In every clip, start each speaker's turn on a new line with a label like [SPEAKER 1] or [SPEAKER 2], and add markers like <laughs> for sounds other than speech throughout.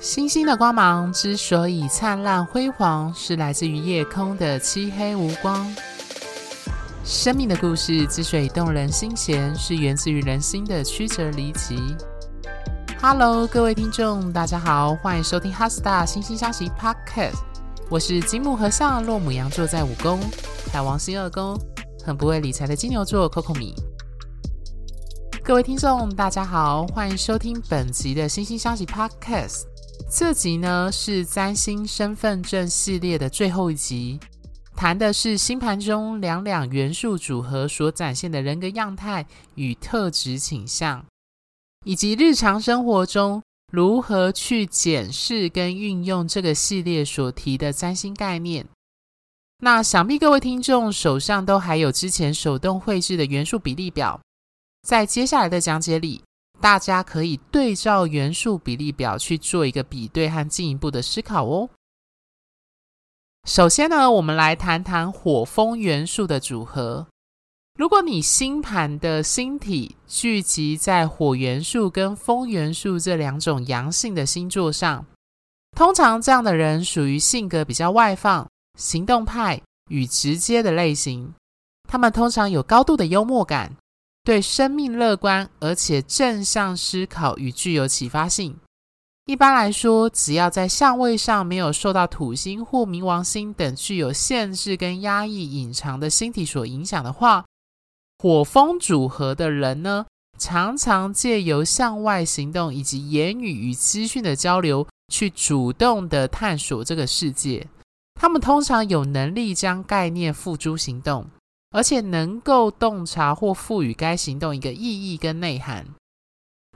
[SPEAKER 1] 星星的光芒之所以灿烂辉煌，是来自于夜空的漆黑无光。生命的故事之所以动人心弦，是源自于人心的曲折离奇。Hello，各位听众，大家好，欢迎收听《哈斯塔星星消息 Podcast》。我是金木合相，落母羊座在五宫，海王星二宫，很不会理财的金牛座 Coco 米。各位听众，大家好，欢迎收听本集的《星星消息 Podcast》。这集呢是占星身份证系列的最后一集，谈的是星盘中两两元素组合所展现的人格样态与特质倾向，以及日常生活中如何去检视跟运用这个系列所提的占星概念。那想必各位听众手上都还有之前手动绘制的元素比例表，在接下来的讲解里。大家可以对照元素比例表去做一个比对和进一步的思考哦。首先呢，我们来谈谈火风元素的组合。如果你星盘的星体聚集在火元素跟风元素这两种阳性的星座上，通常这样的人属于性格比较外放、行动派与直接的类型。他们通常有高度的幽默感。对生命乐观，而且正向思考与具有启发性。一般来说，只要在相位上没有受到土星或冥王星等具有限制跟压抑、隐藏的星体所影响的话，火风组合的人呢，常常借由向外行动以及言语与资讯的交流，去主动的探索这个世界。他们通常有能力将概念付诸行动。而且能够洞察或赋予该行动一个意义跟内涵。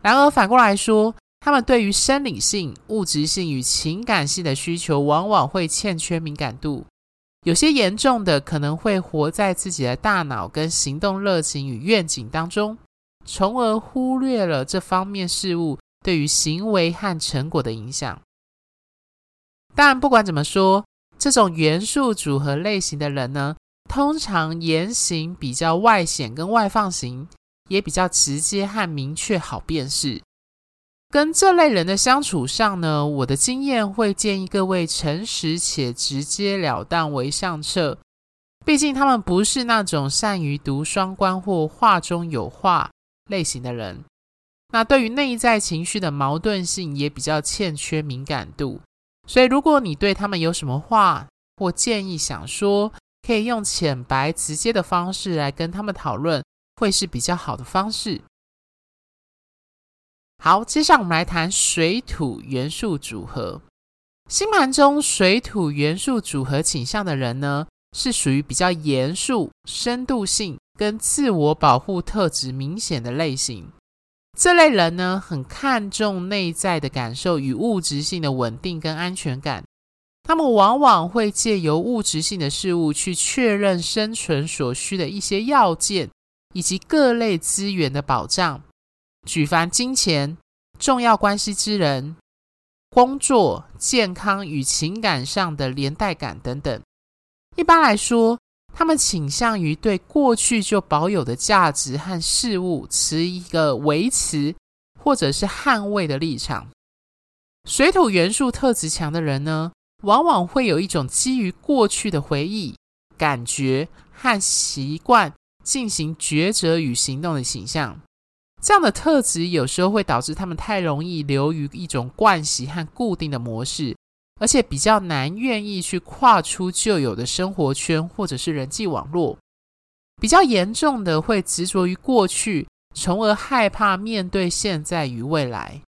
[SPEAKER 1] 然而反过来说，他们对于生理性、物质性与情感性的需求，往往会欠缺敏感度。有些严重的，可能会活在自己的大脑跟行动热情与愿景当中，从而忽略了这方面事物对于行为和成果的影响。但不管怎么说，这种元素组合类型的人呢，通常言行比较外显跟外放型，也比较直接和明确，好辨识。跟这类人的相处上呢，我的经验会建议各位诚实且直截了当为上策。毕竟他们不是那种善于读双关或话中有话类型的人。那对于内在情绪的矛盾性也比较欠缺敏感度。所以如果你对他们有什么话或建议想说，可以用浅白直接的方式来跟他们讨论，会是比较好的方式。好，接下来我们来谈水土元素组合。星盘中水土元素组合倾向的人呢，是属于比较严肃、深度性跟自我保护特质明显的类型。这类人呢，很看重内在的感受与物质性的稳定跟安全感。他们往往会借由物质性的事物去确认生存所需的一些要件，以及各类资源的保障，举凡金钱、重要关系之人、工作、健康与情感上的连带感等等。一般来说，他们倾向于对过去就保有的价值和事物持一个维持或者是捍卫的立场。水土元素特质强的人呢，往往会有一种基于过去的回忆、感觉和习惯进行抉择与行动的形象。这样的特质有时候会导致他们太容易流于一种惯习和固定的模式，而且比较难愿意去跨出旧有的生活圈或者是人际网络。比较严重的会执着于过去，从而害怕面对现在与未来。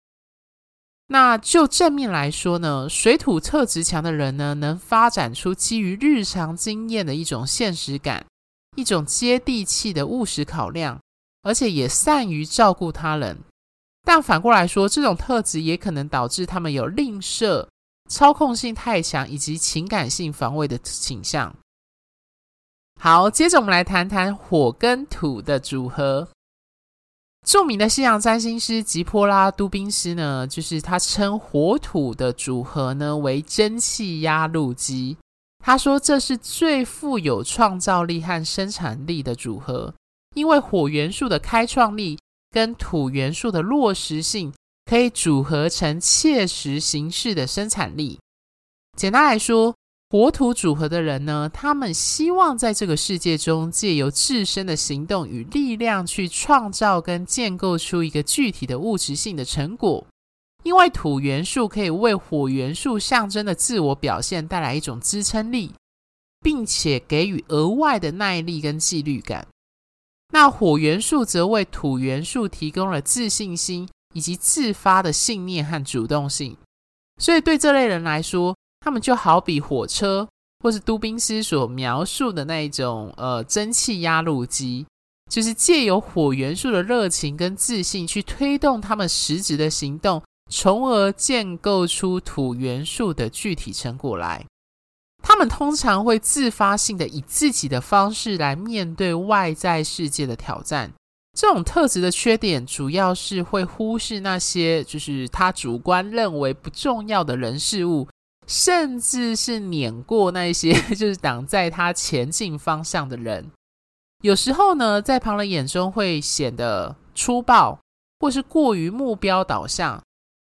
[SPEAKER 1] 那就正面来说呢，水土特质强的人呢，能发展出基于日常经验的一种现实感，一种接地气的务实考量，而且也善于照顾他人。但反过来说，这种特质也可能导致他们有吝啬、操控性太强以及情感性防卫的倾向。好，接着我们来谈谈火跟土的组合。著名的西洋占星师吉波拉·都宾斯呢，就是他称火土的组合呢为蒸汽压路机。他说这是最富有创造力和生产力的组合，因为火元素的开创力跟土元素的落实性可以组合成切实形式的生产力。简单来说，火土组合的人呢，他们希望在这个世界中借由自身的行动与力量去创造跟建构出一个具体的物质性的成果。因为土元素可以为火元素象征的自我表现带来一种支撑力，并且给予额外的耐力跟纪律感。那火元素则为土元素提供了自信心以及自发的信念和主动性。所以对这类人来说，他们就好比火车，或是都宾斯所描述的那一种呃蒸汽压路机，就是借由火元素的热情跟自信去推动他们实质的行动，从而建构出土元素的具体成果来。他们通常会自发性的以自己的方式来面对外在世界的挑战。这种特质的缺点，主要是会忽视那些就是他主观认为不重要的人事物。甚至是碾过那些 <laughs> 就是挡在他前进方向的人，有时候呢，在旁人眼中会显得粗暴，或是过于目标导向，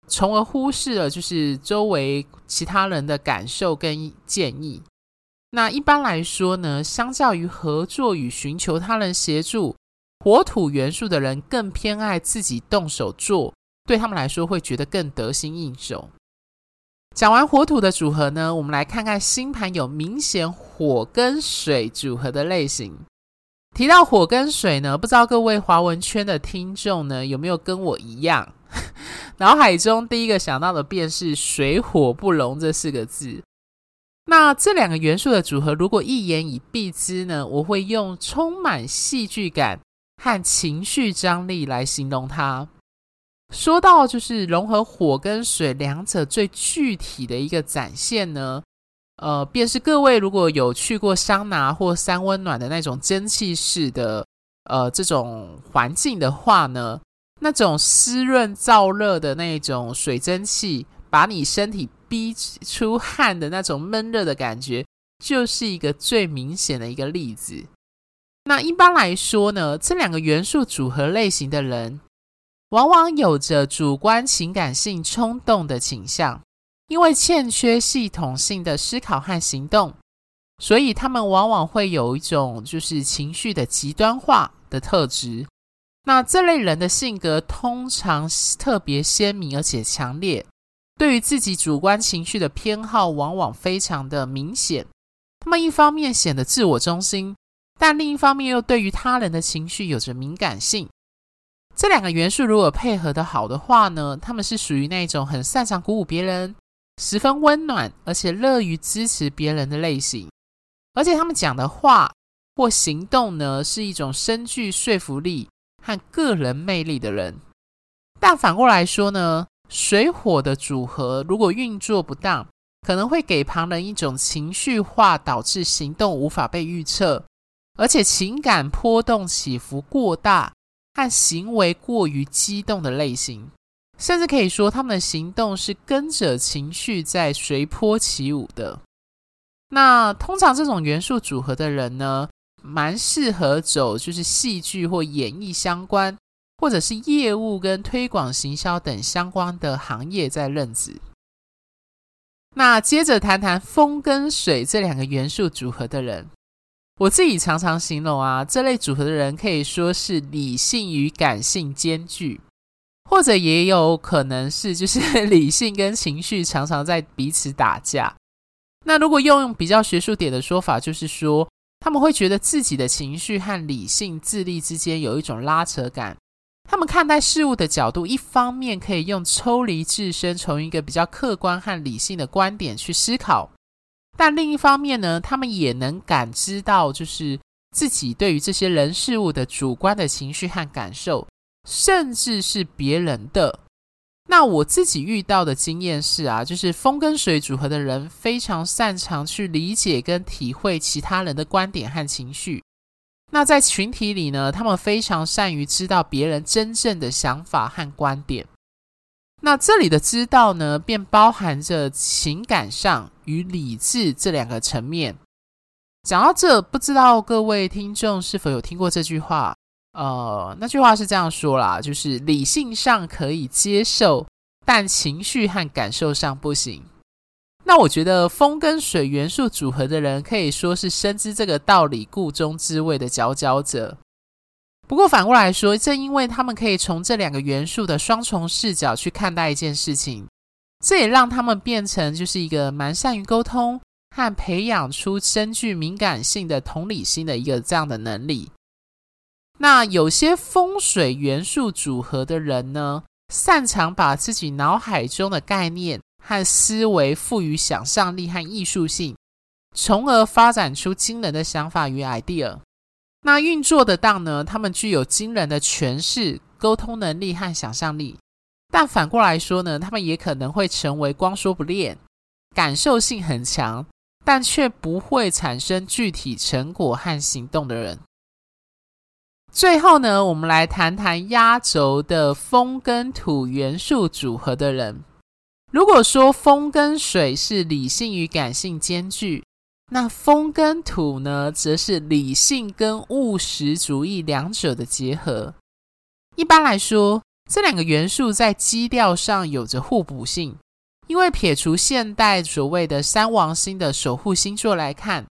[SPEAKER 1] 从而忽视了就是周围其他人的感受跟建议。那一般来说呢，相较于合作与寻求他人协助，火土元素的人更偏爱自己动手做，对他们来说会觉得更得心应手。讲完火土的组合呢，我们来看看星盘有明显火跟水组合的类型。提到火跟水呢，不知道各位华文圈的听众呢，有没有跟我一样，<laughs> 脑海中第一个想到的便是水火不容这四个字。那这两个元素的组合，如果一言以蔽之呢，我会用充满戏剧感和情绪张力来形容它。说到就是融合火跟水两者最具体的一个展现呢，呃，便是各位如果有去过桑拿或三温暖的那种蒸汽式的呃这种环境的话呢，那种湿润燥热的那种水蒸气，把你身体逼出汗的那种闷热的感觉，就是一个最明显的一个例子。那一般来说呢，这两个元素组合类型的人。往往有着主观情感性冲动的倾向，因为欠缺系统性的思考和行动，所以他们往往会有一种就是情绪的极端化的特质。那这类人的性格通常特别鲜明而且强烈，对于自己主观情绪的偏好往往非常的明显。他们一方面显得自我中心，但另一方面又对于他人的情绪有着敏感性。这两个元素如果配合得好的话呢，他们是属于那种很擅长鼓舞别人、十分温暖而且乐于支持别人的类型。而且他们讲的话或行动呢，是一种深具说服力和个人魅力的人。但反过来说呢，水火的组合如果运作不当，可能会给旁人一种情绪化，导致行动无法被预测，而且情感波动起伏过大。和行为过于激动的类型，甚至可以说他们的行动是跟着情绪在随波起舞的。那通常这种元素组合的人呢，蛮适合走就是戏剧或演艺相关，或者是业务跟推广行销等相关的行业在任职。那接着谈谈风跟水这两个元素组合的人。我自己常常形容啊，这类组合的人可以说是理性与感性兼具，或者也有可能是就是 <laughs> 理性跟情绪常常在彼此打架。那如果用比较学术点的说法，就是说他们会觉得自己的情绪和理性智力之间有一种拉扯感。他们看待事物的角度，一方面可以用抽离自身，从一个比较客观和理性的观点去思考。但另一方面呢，他们也能感知到，就是自己对于这些人事物的主观的情绪和感受，甚至是别人的。那我自己遇到的经验是啊，就是风跟水组合的人非常擅长去理解跟体会其他人的观点和情绪。那在群体里呢，他们非常善于知道别人真正的想法和观点。那这里的知道呢，便包含着情感上与理智这两个层面。讲到这，不知道各位听众是否有听过这句话：呃，那句话是这样说啦，就是理性上可以接受，但情绪和感受上不行。那我觉得风跟水元素组合的人，可以说是深知这个道理、故中之味的佼佼者。不过反过来说，正因为他们可以从这两个元素的双重视角去看待一件事情，这也让他们变成就是一个蛮善于沟通和培养出深具敏感性的同理心的一个这样的能力。那有些风水元素组合的人呢，擅长把自己脑海中的概念和思维赋予想象力和艺术性，从而发展出惊人的想法与 idea。那运作的当呢？他们具有惊人的诠释、沟通能力和想象力，但反过来说呢，他们也可能会成为光说不练、感受性很强，但却不会产生具体成果和行动的人。最后呢，我们来谈谈压轴的风跟土元素组合的人。如果说风跟水是理性与感性兼具。那风跟土呢，则是理性跟务实主义两者的结合。一般来说，这两个元素在基调上有着互补性。因为撇除现代所谓的三王星的守护星座来看，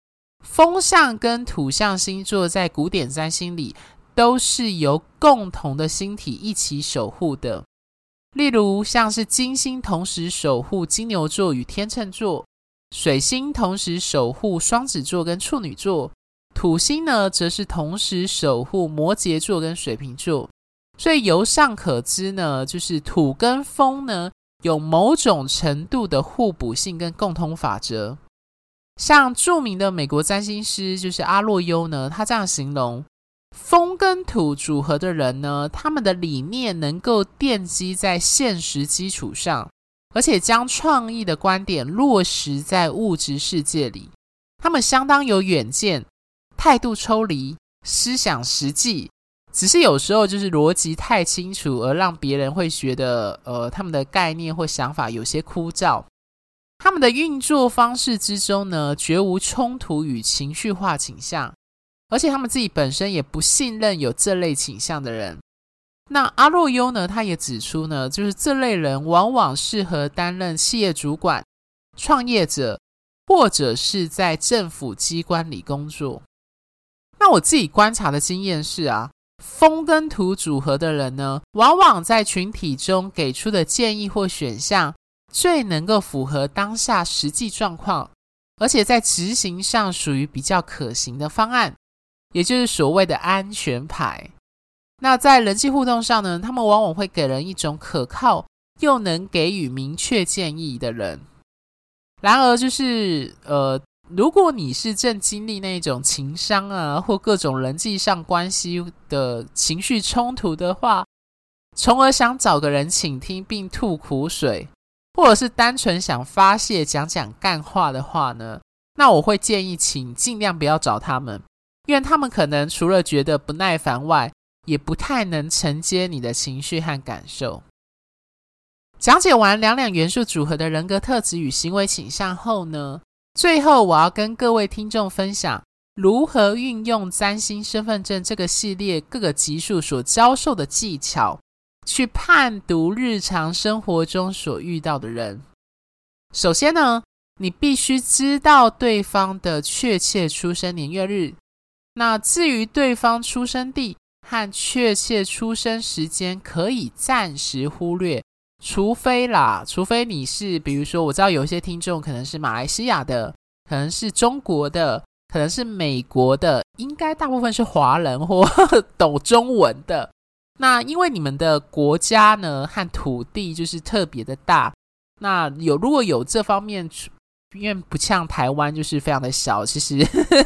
[SPEAKER 1] 风象跟土象星座在古典占星里都是由共同的星体一起守护的。例如，像是金星同时守护金牛座与天秤座。水星同时守护双子座跟处女座，土星呢，则是同时守护摩羯座跟水瓶座。所以由上可知呢，就是土跟风呢，有某种程度的互补性跟共通法则。像著名的美国占星师就是阿洛优呢，他这样形容：风跟土组合的人呢，他们的理念能够奠基在现实基础上。而且将创意的观点落实在物质世界里，他们相当有远见，态度抽离，思想实际。只是有时候就是逻辑太清楚，而让别人会觉得，呃，他们的概念或想法有些枯燥。他们的运作方式之中呢，绝无冲突与情绪化倾向，而且他们自己本身也不信任有这类倾向的人。那阿洛优呢，他也指出呢，就是这类人往往适合担任企业主管、创业者，或者是在政府机关里工作。那我自己观察的经验是啊，风跟土组合的人呢，往往在群体中给出的建议或选项，最能够符合当下实际状况，而且在执行上属于比较可行的方案，也就是所谓的安全牌。那在人际互动上呢，他们往往会给人一种可靠又能给予明确建议的人。然而，就是呃，如果你是正经历那种情商啊，或各种人际上关系的情绪冲突的话，从而想找个人倾听并吐苦水，或者是单纯想发泄讲讲干话的话呢，那我会建议请尽量不要找他们，因为他们可能除了觉得不耐烦外，也不太能承接你的情绪和感受。讲解完两两元素组合的人格特质与行为倾向后呢，最后我要跟各位听众分享如何运用占星身份证这个系列各个集数所教授的技巧，去判读日常生活中所遇到的人。首先呢，你必须知道对方的确切出生年月日。那至于对方出生地，和确切出生时间可以暂时忽略，除非啦，除非你是，比如说，我知道有一些听众可能是马来西亚的，可能是中国的，可能是美国的，应该大部分是华人或 <laughs> 懂中文的。那因为你们的国家呢和土地就是特别的大，那有如果有这方面。因为不像台湾，就是非常的小。其实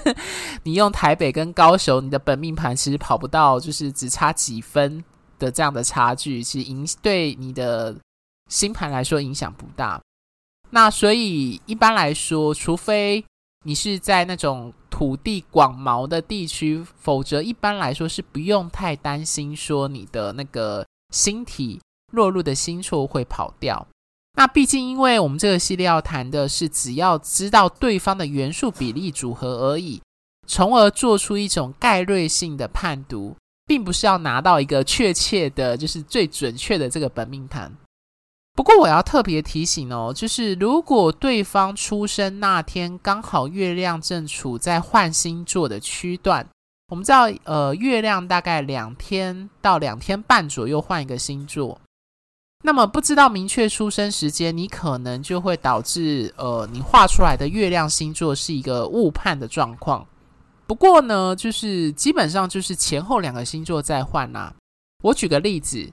[SPEAKER 1] <laughs> 你用台北跟高雄，你的本命盘其实跑不到，就是只差几分的这样的差距，其实影对你的星盘来说影响不大。那所以一般来说，除非你是在那种土地广袤的地区，否则一般来说是不用太担心说你的那个星体落入的星座会跑掉。那毕竟，因为我们这个系列要谈的是，只要知道对方的元素比例组合而已，从而做出一种概略性的判读，并不是要拿到一个确切的，就是最准确的这个本命盘。不过我要特别提醒哦，就是如果对方出生那天刚好月亮正处在换星座的区段，我们知道，呃，月亮大概两天到两天半左右换一个星座。那么不知道明确出生时间，你可能就会导致，呃，你画出来的月亮星座是一个误判的状况。不过呢，就是基本上就是前后两个星座在换啦、我举个例子。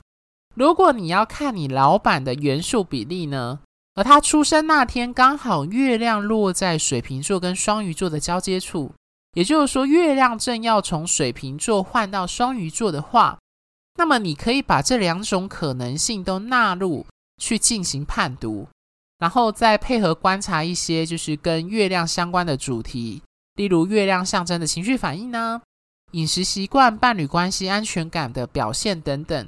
[SPEAKER 1] 如果你要看你老板的元素比例呢，而他出生那天刚好月亮落在水瓶座跟双鱼座的交接处，也就是说月亮正要从水瓶座换到双鱼座的话，那么你可以把这两种可能性都纳入去进行判读，然后再配合观察一些就是跟月亮相关的主题，例如月亮象征的情绪反应呢、饮食习惯、伴侣关系、安全感的表现等等。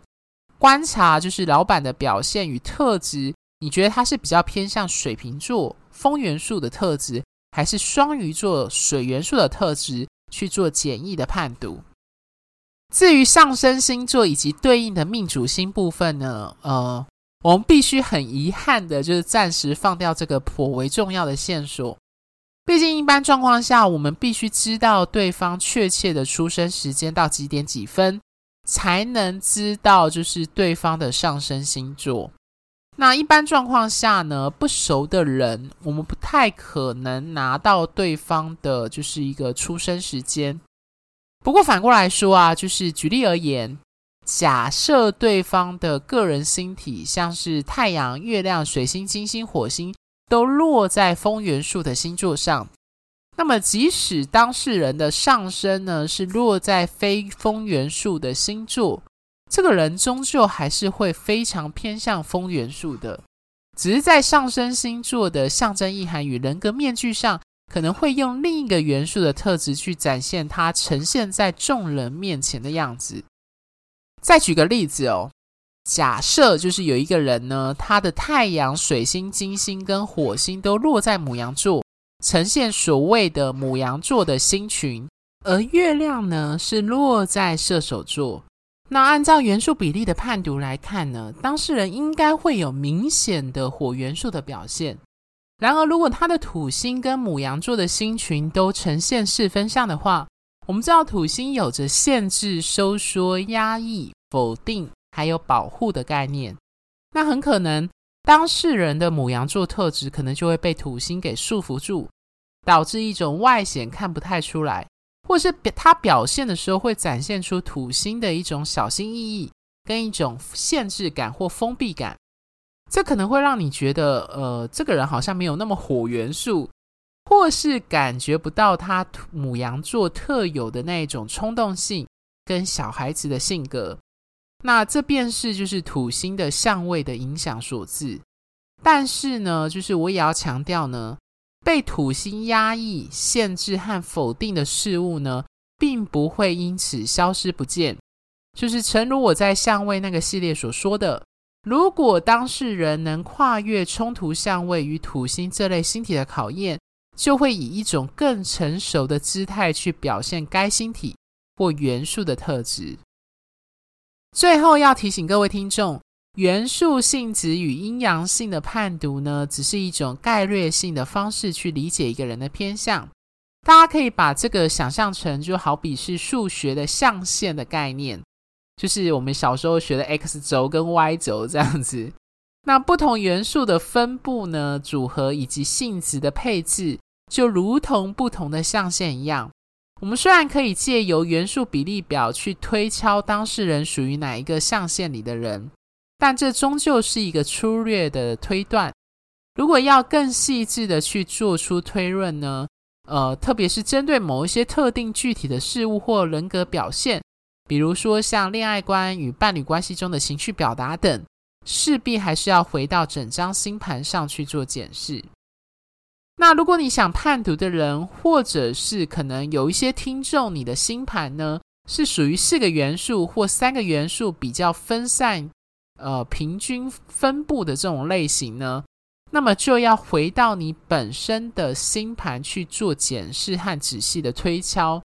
[SPEAKER 1] 观察就是老板的表现与特质，你觉得他是比较偏向水瓶座风元素的特质，还是双鱼座水元素的特质？去做简易的判读。至于上升星座以及对应的命主星部分呢？呃，我们必须很遗憾的就是暂时放掉这个颇为重要的线索。毕竟一般状况下，我们必须知道对方确切的出生时间到几点几分。才能知道就是对方的上升星座。那一般状况下呢，不熟的人，我们不太可能拿到对方的就是一个出生时间。不过反过来说啊，就是举例而言，假设对方的个人星体，像是太阳、月亮、水星、金星、火星，都落在风元素的星座上。那么，即使当事人的上升呢是落在非风元素的星座，这个人终究还是会非常偏向风元素的，只是在上升星座的象征意涵与人格面具上，可能会用另一个元素的特质去展现他呈现在众人面前的样子。再举个例子哦，假设就是有一个人呢，他的太阳、水星、金星跟火星都落在母羊座。呈现所谓的母羊座的星群，而月亮呢是落在射手座。那按照元素比例的判读来看呢，当事人应该会有明显的火元素的表现。然而，如果他的土星跟母羊座的星群都呈现四分相的话，我们知道土星有着限制、收缩、压抑、否定，还有保护的概念。那很可能。当事人的母羊座特质可能就会被土星给束缚住，导致一种外显看不太出来，或是表他表现的时候会展现出土星的一种小心翼翼跟一种限制感或封闭感。这可能会让你觉得，呃，这个人好像没有那么火元素，或是感觉不到他母羊座特有的那种冲动性跟小孩子的性格。那这便是就是土星的相位的影响所致，但是呢，就是我也要强调呢，被土星压抑、限制和否定的事物呢，并不会因此消失不见。就是诚如我在相位那个系列所说的，如果当事人能跨越冲突相位与土星这类星体的考验，就会以一种更成熟的姿态去表现该星体或元素的特质。最后要提醒各位听众，元素性质与阴阳性的判读呢，只是一种概略性的方式去理解一个人的偏向。大家可以把这个想象成，就好比是数学的象限的概念，就是我们小时候学的 x 轴跟 y 轴这样子。那不同元素的分布呢、组合以及性质的配置，就如同不同的象限一样。我们虽然可以借由元素比例表去推敲当事人属于哪一个象限里的人，但这终究是一个粗略的推断。如果要更细致的去做出推论呢，呃，特别是针对某一些特定具体的事物或人格表现，比如说像恋爱观与伴侣关系中的情绪表达等，势必还是要回到整张星盘上去做检视。那如果你想判读的人，或者是可能有一些听众，你的星盘呢是属于四个元素或三个元素比较分散、呃平均分布的这种类型呢，那么就要回到你本身的星盘去做检视和仔细的推敲，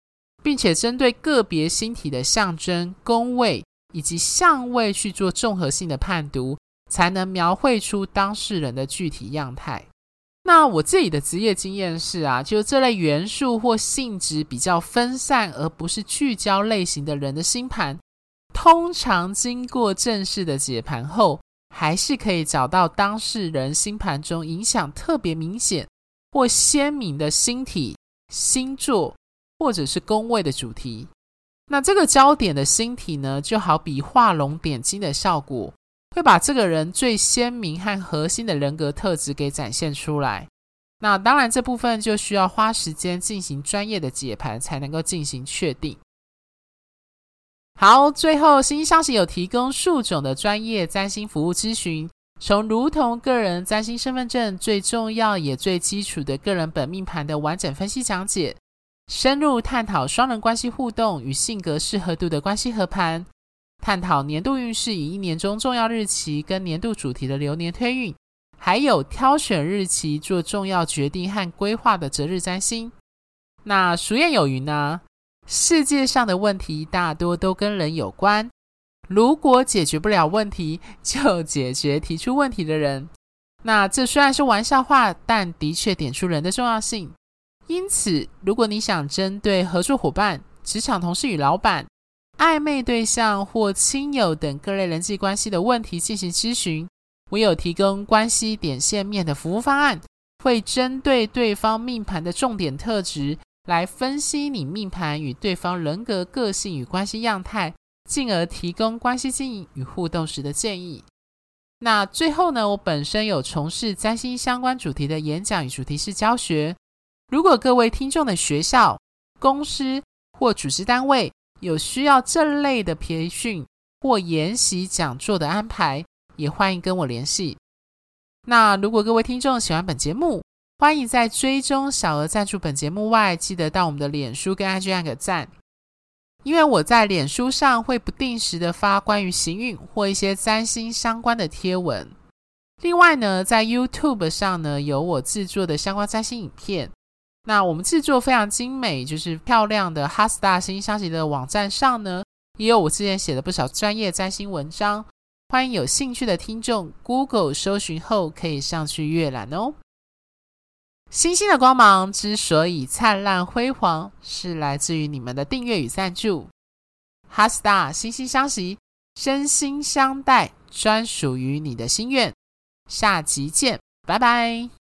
[SPEAKER 1] 并且针对个别星体的象征、宫位以及相位去做综合性的判读，才能描绘出当事人的具体样态。那我自己的职业经验是啊，就这类元素或性质比较分散而不是聚焦类型的人的星盘，通常经过正式的解盘后，还是可以找到当事人星盘中影响特别明显或鲜明的星体、星座或者是宫位的主题。那这个焦点的星体呢，就好比画龙点睛的效果，会把这个人最鲜明和核心的人格特质给展现出来。那当然，这部分就需要花时间进行专业的解盘，才能够进行确定。好，最后星星相惜有提供数种的专业占星服务咨询，从如同个人占星身份证最重要也最基础的个人本命盘的完整分析讲解，深入探讨双人关系互动与性格适合度的关系合盘，探讨年度运势以一年中重要日期跟年度主题的流年推运，还有挑选日期做重要决定和规划的择日占星。那俗谚有云呢？世界上的问题大多都跟人有关，如果解决不了问题，就解决提出问题的人。那这虽然是玩笑话，但的确点出人的重要性。因此，如果你想针对合作伙伴、职场同事与老板、暧昧对象或亲友等各类人际关系的问题进行咨询，我有提供关系点线面的服务方案，会针对对方命盘的重点特质。来分析你命盘与对方人格、个性与关系样态，进而提供关系经营与互动时的建议。那最后呢，我本身有从事占星相关主题的演讲与主题式教学。如果各位听众的学校、公司或组织单位有需要这类的培训或研习讲座的安排，也欢迎跟我联系。那如果各位听众喜欢本节目，欢迎在追踪小额赞助本节目外，记得到我们的脸书跟 IG 按个赞，因为我在脸书上会不定时的发关于行运或一些占星相关的贴文。另外呢，在 YouTube 上呢有我制作的相关占星影片。那我们制作非常精美，就是漂亮的哈斯大星星相惜的网站上呢，也有我之前写的不少专业占星文章。欢迎有兴趣的听众 Google 搜寻后可以上去阅览哦。星星的光芒之所以灿烂辉煌，是来自于你们的订阅与赞助。哈斯大星星相惜，真心相待，专属于你的心愿。下集见，拜拜。